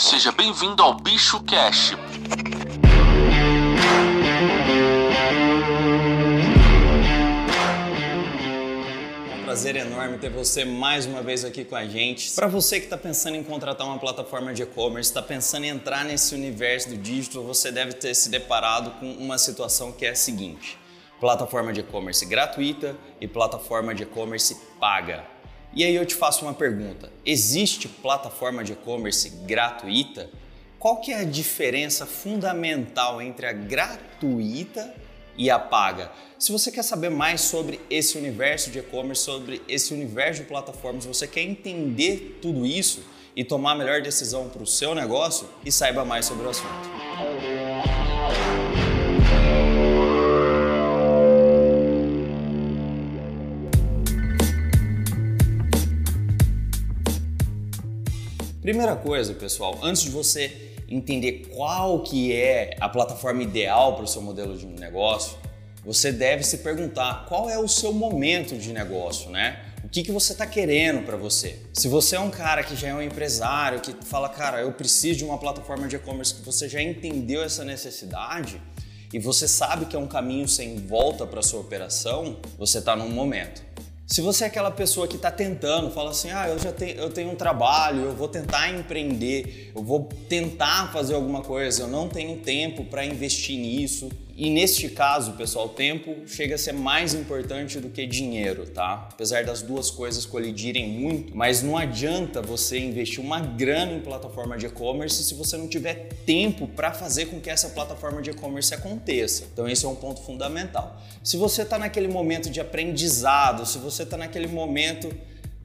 Seja bem-vindo ao Bicho Cash. É prazer enorme ter você mais uma vez aqui com a gente. Para você que está pensando em contratar uma plataforma de e-commerce, está pensando em entrar nesse universo do digital, você deve ter se deparado com uma situação que é a seguinte: plataforma de e-commerce gratuita e plataforma de e-commerce paga. E aí eu te faço uma pergunta: existe plataforma de e-commerce gratuita? Qual que é a diferença fundamental entre a gratuita e a paga? Se você quer saber mais sobre esse universo de e-commerce, sobre esse universo de plataformas, você quer entender tudo isso e tomar a melhor decisão para o seu negócio e saiba mais sobre o assunto. Primeira coisa, pessoal, antes de você entender qual que é a plataforma ideal para o seu modelo de negócio, você deve se perguntar qual é o seu momento de negócio, né? O que, que você está querendo para você? Se você é um cara que já é um empresário, que fala, cara, eu preciso de uma plataforma de e-commerce, que você já entendeu essa necessidade e você sabe que é um caminho sem volta para sua operação, você está num momento. Se você é aquela pessoa que está tentando, fala assim, ah, eu já tenho, eu tenho um trabalho, eu vou tentar empreender, eu vou tentar fazer alguma coisa, eu não tenho tempo para investir nisso. E neste caso, pessoal, tempo chega a ser mais importante do que dinheiro, tá? Apesar das duas coisas colidirem muito, mas não adianta você investir uma grana em plataforma de e-commerce se você não tiver tempo para fazer com que essa plataforma de e-commerce aconteça. Então esse é um ponto fundamental. Se você está naquele momento de aprendizado, se você está naquele momento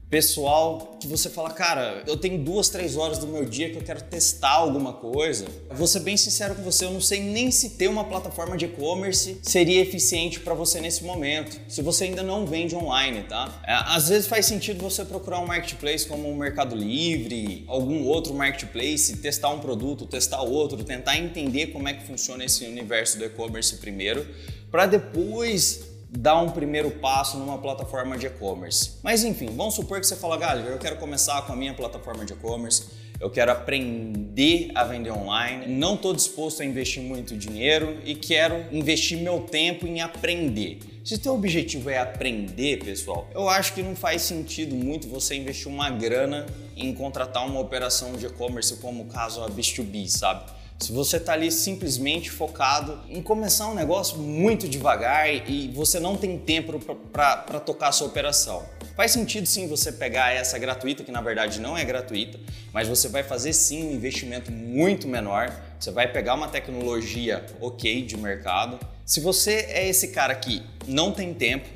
pessoal que você fala, cara, eu tenho duas, três horas do meu dia que eu quero testar alguma coisa. vou ser bem sincero com você, eu não sei nem se ter uma plataforma de e-commerce seria eficiente para você nesse momento, se você ainda não vende online, tá? É, às vezes faz sentido você procurar um marketplace como o Mercado Livre, algum outro marketplace, testar um produto, testar outro, tentar entender como é que funciona esse universo do e-commerce primeiro, para depois dar um primeiro passo numa plataforma de e-commerce. Mas enfim, vamos supor que você fala, galera, eu quero começar com a minha plataforma de e-commerce, eu quero aprender a vender online, não estou disposto a investir muito dinheiro e quero investir meu tempo em aprender. Se o teu objetivo é aprender, pessoal, eu acho que não faz sentido muito você investir uma grana em contratar uma operação de e-commerce como o caso a Biz2B, sabe? Se você está ali simplesmente focado em começar um negócio muito devagar e você não tem tempo para tocar a sua operação. Faz sentido sim você pegar essa gratuita, que na verdade não é gratuita, mas você vai fazer sim um investimento muito menor. Você vai pegar uma tecnologia ok de mercado. Se você é esse cara que não tem tempo,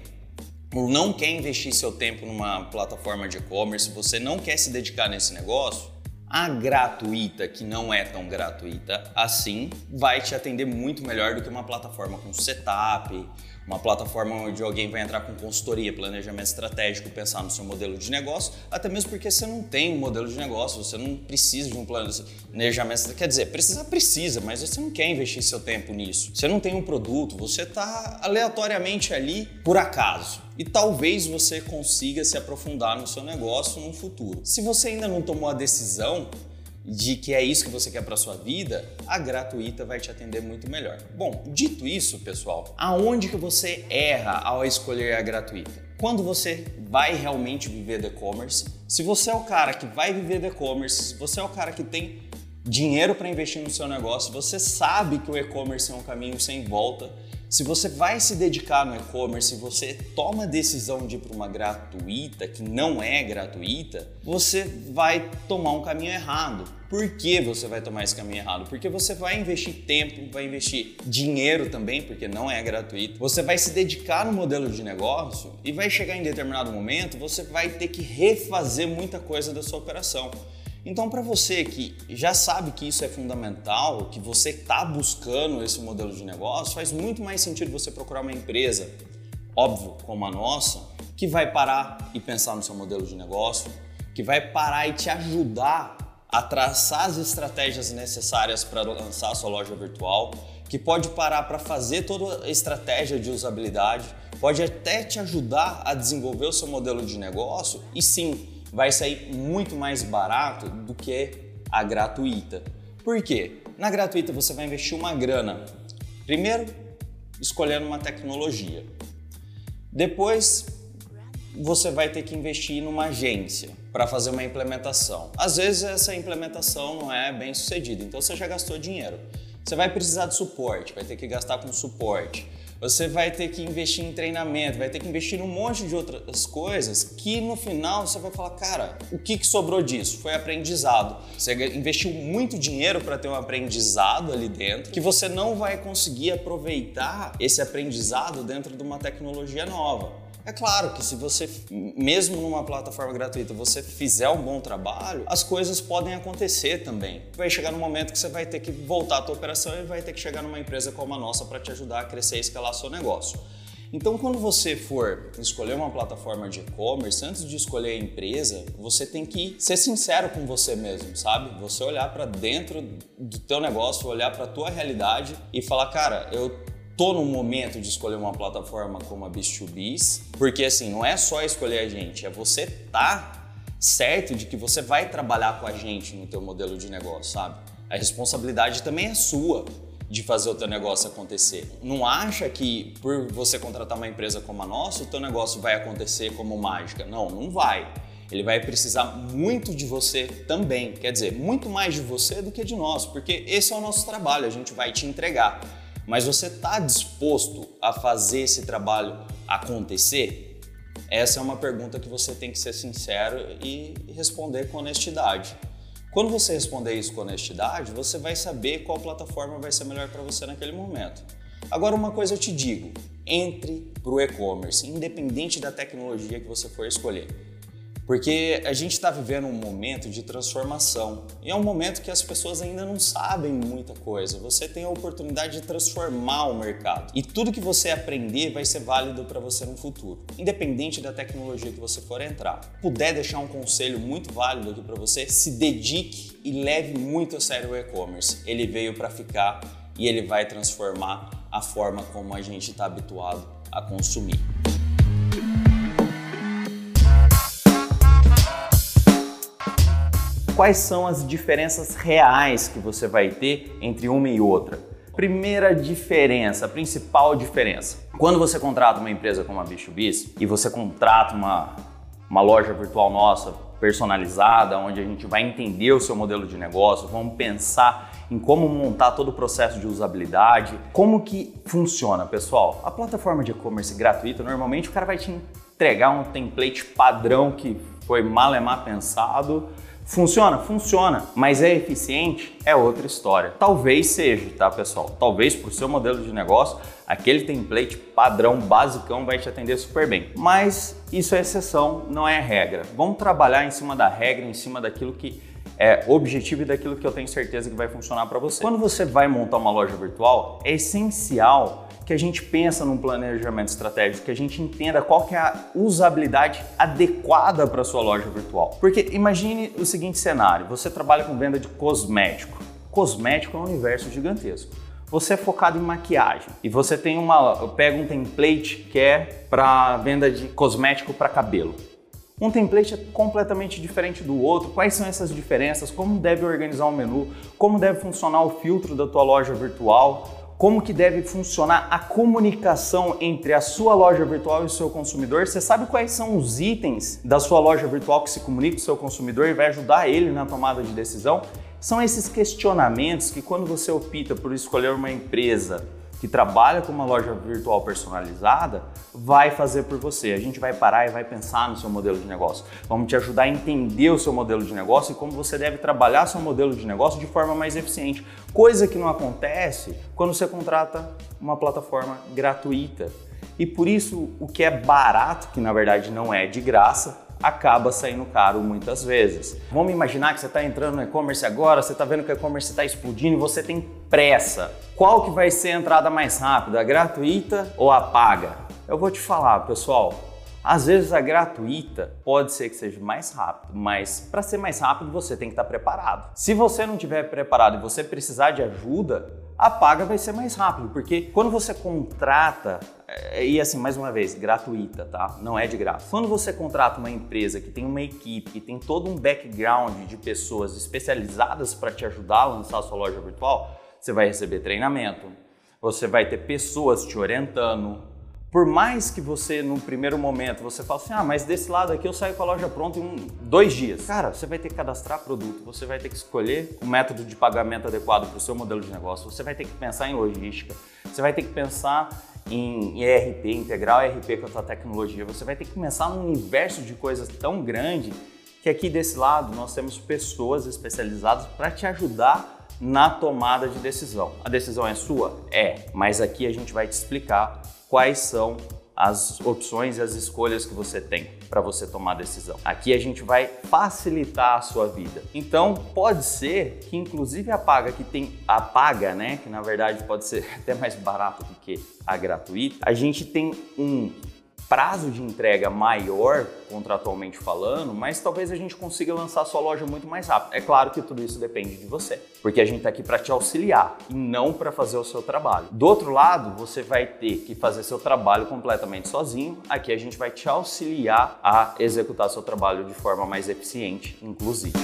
ou não quer investir seu tempo numa plataforma de e-commerce, você não quer se dedicar nesse negócio, a gratuita, que não é tão gratuita assim, vai te atender muito melhor do que uma plataforma com setup, uma plataforma onde alguém vai entrar com consultoria, planejamento estratégico, pensar no seu modelo de negócio, até mesmo porque você não tem um modelo de negócio, você não precisa de um planejamento, quer dizer, precisa, precisa, mas você não quer investir seu tempo nisso. Você não tem um produto, você está aleatoriamente ali por acaso. E talvez você consiga se aprofundar no seu negócio no futuro. Se você ainda não tomou a decisão, de que é isso que você quer para sua vida, a gratuita vai te atender muito melhor. Bom, dito isso, pessoal, aonde que você erra ao escolher a gratuita? Quando você vai realmente viver do e-commerce, se você é o cara que vai viver do e-commerce, se você é o cara que tem dinheiro para investir no seu negócio, você sabe que o e-commerce é um caminho sem volta, se você vai se dedicar no e-commerce, você toma a decisão de ir para uma gratuita que não é gratuita, você vai tomar um caminho errado. Por que você vai tomar esse caminho errado? Porque você vai investir tempo, vai investir dinheiro também, porque não é gratuito. Você vai se dedicar no modelo de negócio e vai chegar em determinado momento, você vai ter que refazer muita coisa da sua operação. Então, para você que já sabe que isso é fundamental, que você está buscando esse modelo de negócio, faz muito mais sentido você procurar uma empresa, óbvio, como a nossa, que vai parar e pensar no seu modelo de negócio, que vai parar e te ajudar a traçar as estratégias necessárias para lançar a sua loja virtual, que pode parar para fazer toda a estratégia de usabilidade, pode até te ajudar a desenvolver o seu modelo de negócio e sim vai sair muito mais barato do que a gratuita. Por quê? Na gratuita você vai investir uma grana. Primeiro, escolhendo uma tecnologia. Depois, você vai ter que investir numa agência para fazer uma implementação. Às vezes essa implementação não é bem sucedida, então você já gastou dinheiro. Você vai precisar de suporte, vai ter que gastar com suporte. Você vai ter que investir em treinamento, vai ter que investir em um monte de outras coisas que no final você vai falar, cara, o que, que sobrou disso? Foi aprendizado. Você investiu muito dinheiro para ter um aprendizado ali dentro que você não vai conseguir aproveitar esse aprendizado dentro de uma tecnologia nova. É claro que se você, mesmo numa plataforma gratuita, você fizer um bom trabalho, as coisas podem acontecer também. Vai chegar no momento que você vai ter que voltar à tua operação e vai ter que chegar numa empresa como a nossa para te ajudar a crescer e escalar seu negócio. Então, quando você for escolher uma plataforma de e-commerce, antes de escolher a empresa, você tem que ser sincero com você mesmo, sabe? Você olhar para dentro do teu negócio, olhar para tua realidade e falar, cara, eu tô no momento de escolher uma plataforma como a Biz2Biz, porque assim, não é só escolher a gente, é você tá certo de que você vai trabalhar com a gente no teu modelo de negócio, sabe? A responsabilidade também é sua de fazer o teu negócio acontecer. Não acha que por você contratar uma empresa como a nossa, o teu negócio vai acontecer como mágica. Não, não vai. Ele vai precisar muito de você também. Quer dizer, muito mais de você do que de nós, porque esse é o nosso trabalho, a gente vai te entregar. Mas você está disposto a fazer esse trabalho acontecer? Essa é uma pergunta que você tem que ser sincero e responder com honestidade. Quando você responder isso com honestidade, você vai saber qual plataforma vai ser melhor para você naquele momento. Agora, uma coisa eu te digo: entre para o e-commerce, independente da tecnologia que você for escolher. Porque a gente está vivendo um momento de transformação e é um momento que as pessoas ainda não sabem muita coisa. Você tem a oportunidade de transformar o mercado e tudo que você aprender vai ser válido para você no futuro, independente da tecnologia que você for entrar. Puder deixar um conselho muito válido aqui para você, se dedique e leve muito a sério o e-commerce. Ele veio para ficar e ele vai transformar a forma como a gente está habituado a consumir. Quais são as diferenças reais que você vai ter entre uma e outra. Primeira diferença, principal diferença. Quando você contrata uma empresa como a Bicho2Biz e você contrata uma, uma loja virtual nossa personalizada, onde a gente vai entender o seu modelo de negócio, vamos pensar em como montar todo o processo de usabilidade, como que funciona, pessoal. A plataforma de e-commerce gratuita, normalmente o cara vai te entregar um template padrão que foi malemar pensado Funciona? Funciona, mas é eficiente? É outra história. Talvez seja, tá, pessoal? Talvez o seu modelo de negócio, aquele template padrão, basicão, vai te atender super bem. Mas isso é exceção, não é regra. Vamos trabalhar em cima da regra, em cima daquilo que é objetivo e daquilo que eu tenho certeza que vai funcionar para você. Quando você vai montar uma loja virtual, é essencial que a gente pensa num planejamento estratégico, que a gente entenda qual que é a usabilidade adequada para sua loja virtual. Porque imagine o seguinte cenário, você trabalha com venda de cosmético. Cosmético é um universo gigantesco. Você é focado em maquiagem e você tem uma pega um template que é para venda de cosmético para cabelo. Um template é completamente diferente do outro. Quais são essas diferenças? Como deve organizar o menu? Como deve funcionar o filtro da tua loja virtual? Como que deve funcionar a comunicação entre a sua loja virtual e o seu consumidor. Você sabe quais são os itens da sua loja virtual que se comunica com o seu consumidor e vai ajudar ele na tomada de decisão? São esses questionamentos que quando você opta por escolher uma empresa que trabalha com uma loja virtual personalizada vai fazer por você. A gente vai parar e vai pensar no seu modelo de negócio. Vamos te ajudar a entender o seu modelo de negócio e como você deve trabalhar seu modelo de negócio de forma mais eficiente. Coisa que não acontece quando você contrata uma plataforma gratuita. E por isso, o que é barato, que na verdade não é de graça, acaba saindo caro muitas vezes. Vamos imaginar que você está entrando no e-commerce agora, você está vendo que o e-commerce está explodindo e você tem pressa. Qual que vai ser a entrada mais rápida, a gratuita ou a paga? Eu vou te falar, pessoal. Às vezes a gratuita pode ser que seja mais rápido, mas para ser mais rápido você tem que estar preparado. Se você não estiver preparado e você precisar de ajuda, a paga vai ser mais rápido, porque quando você contrata, e assim, mais uma vez, gratuita, tá? Não é de graça. Quando você contrata uma empresa que tem uma equipe, que tem todo um background de pessoas especializadas para te ajudar a lançar a sua loja virtual, você vai receber treinamento, você vai ter pessoas te orientando, por mais que você, no primeiro momento, você fale assim, ah, mas desse lado aqui eu saio com a loja pronta em um, dois dias. Cara, você vai ter que cadastrar produto, você vai ter que escolher o método de pagamento adequado para o seu modelo de negócio, você vai ter que pensar em logística, você vai ter que pensar em ERP, integrar o ERP com a sua tecnologia, você vai ter que pensar num universo de coisas tão grande que aqui desse lado nós temos pessoas especializadas para te ajudar na tomada de decisão. A decisão é sua? É, mas aqui a gente vai te explicar quais são as opções e as escolhas que você tem para você tomar decisão. Aqui a gente vai facilitar a sua vida. Então, pode ser que inclusive a paga que tem a paga, né, que na verdade pode ser até mais barato do que a gratuita, a gente tem um prazo de entrega maior, contratualmente falando, mas talvez a gente consiga lançar sua loja muito mais rápido. É claro que tudo isso depende de você, porque a gente está aqui para te auxiliar e não para fazer o seu trabalho. Do outro lado, você vai ter que fazer seu trabalho completamente sozinho. Aqui a gente vai te auxiliar a executar seu trabalho de forma mais eficiente, inclusive.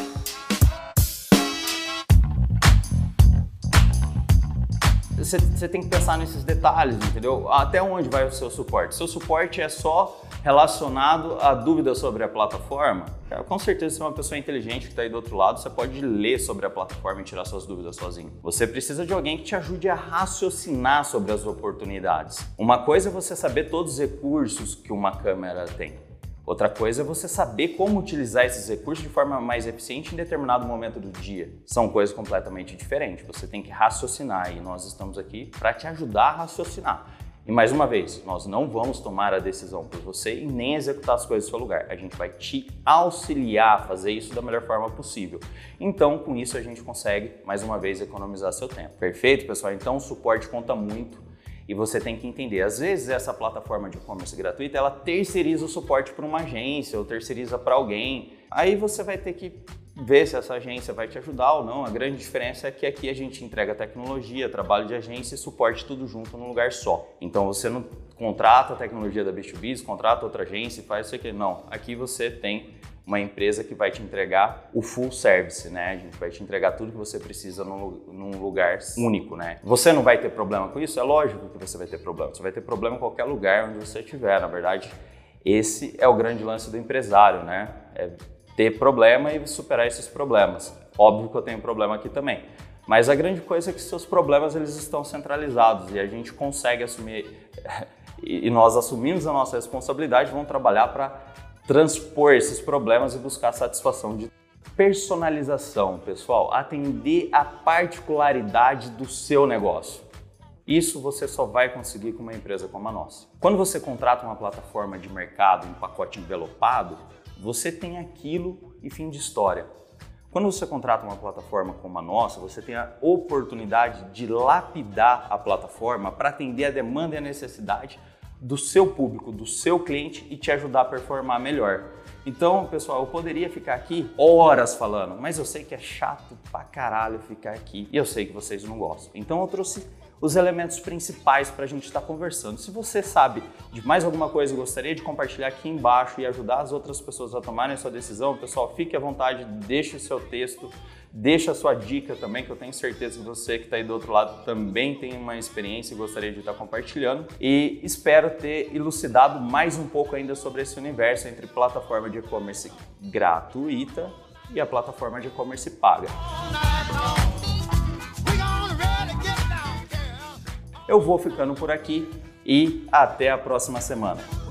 Você, tem que pensar nesses detalhes, entendeu? Até onde vai o seu suporte? Seu suporte é só relacionado a dúvidas sobre a plataforma? Cara, com certeza, se é uma pessoa inteligente que está aí do outro lado, você pode ler sobre a plataforma e tirar suas dúvidas sozinho. Você precisa de alguém que te ajude a raciocinar sobre as oportunidades. Uma coisa é você saber todos os recursos que uma câmera tem. Outra coisa é você saber como utilizar esses recursos de forma mais eficiente em determinado momento do dia. São coisas completamente diferentes. Você tem que raciocinar e nós estamos aqui para te ajudar a raciocinar. E mais uma vez, nós não vamos tomar a decisão por você e nem executar as coisas no seu lugar. A gente vai te auxiliar a fazer isso da melhor forma possível. Então, com isso, a gente consegue, mais uma vez, economizar seu tempo. Perfeito, pessoal? Então, o suporte conta muito e você tem que entender, às vezes essa plataforma de e-commerce gratuita, ela terceiriza o suporte para uma agência ou terceiriza para alguém. Aí você vai ter que ver se essa agência vai te ajudar ou não. A grande diferença é que aqui a gente entrega tecnologia, trabalho de agência e suporte tudo junto num lugar só. Então você não contrata a tecnologia da B2B, contrata outra agência e faz isso aqui. Não, aqui você tem uma empresa que vai te entregar o full service, né? A gente vai te entregar tudo que você precisa num, num, lugar único, né? Você não vai ter problema com isso? É lógico que você vai ter problema. Você vai ter problema em qualquer lugar onde você estiver. Na verdade, esse é o grande lance do empresário, né? É ter problema e superar esses problemas. Óbvio que eu tenho problema aqui também. Mas a grande coisa é que seus problemas eles estão centralizados e a gente consegue assumir e nós assumimos a nossa responsabilidade, vamos trabalhar para transpor esses problemas e buscar satisfação de personalização, pessoal, atender a particularidade do seu negócio. Isso você só vai conseguir com uma empresa como a nossa. Quando você contrata uma plataforma de mercado em pacote envelopado, você tem aquilo e fim de história. Quando você contrata uma plataforma como a nossa, você tem a oportunidade de lapidar a plataforma para atender a demanda e a necessidade do seu público, do seu cliente e te ajudar a performar melhor. Então, pessoal, eu poderia ficar aqui horas falando, mas eu sei que é chato pra caralho ficar aqui e eu sei que vocês não gostam. Então, eu trouxe os elementos principais para a gente estar tá conversando. Se você sabe de mais alguma coisa e gostaria de compartilhar aqui embaixo e ajudar as outras pessoas a tomarem a sua decisão, pessoal, fique à vontade, deixe o seu texto, deixe a sua dica também, que eu tenho certeza que você que está aí do outro lado também tem uma experiência e gostaria de estar tá compartilhando. E espero ter elucidado mais um pouco ainda sobre esse universo entre plataforma de e-commerce gratuita e a plataforma de e-commerce paga. Eu vou ficando por aqui e até a próxima semana.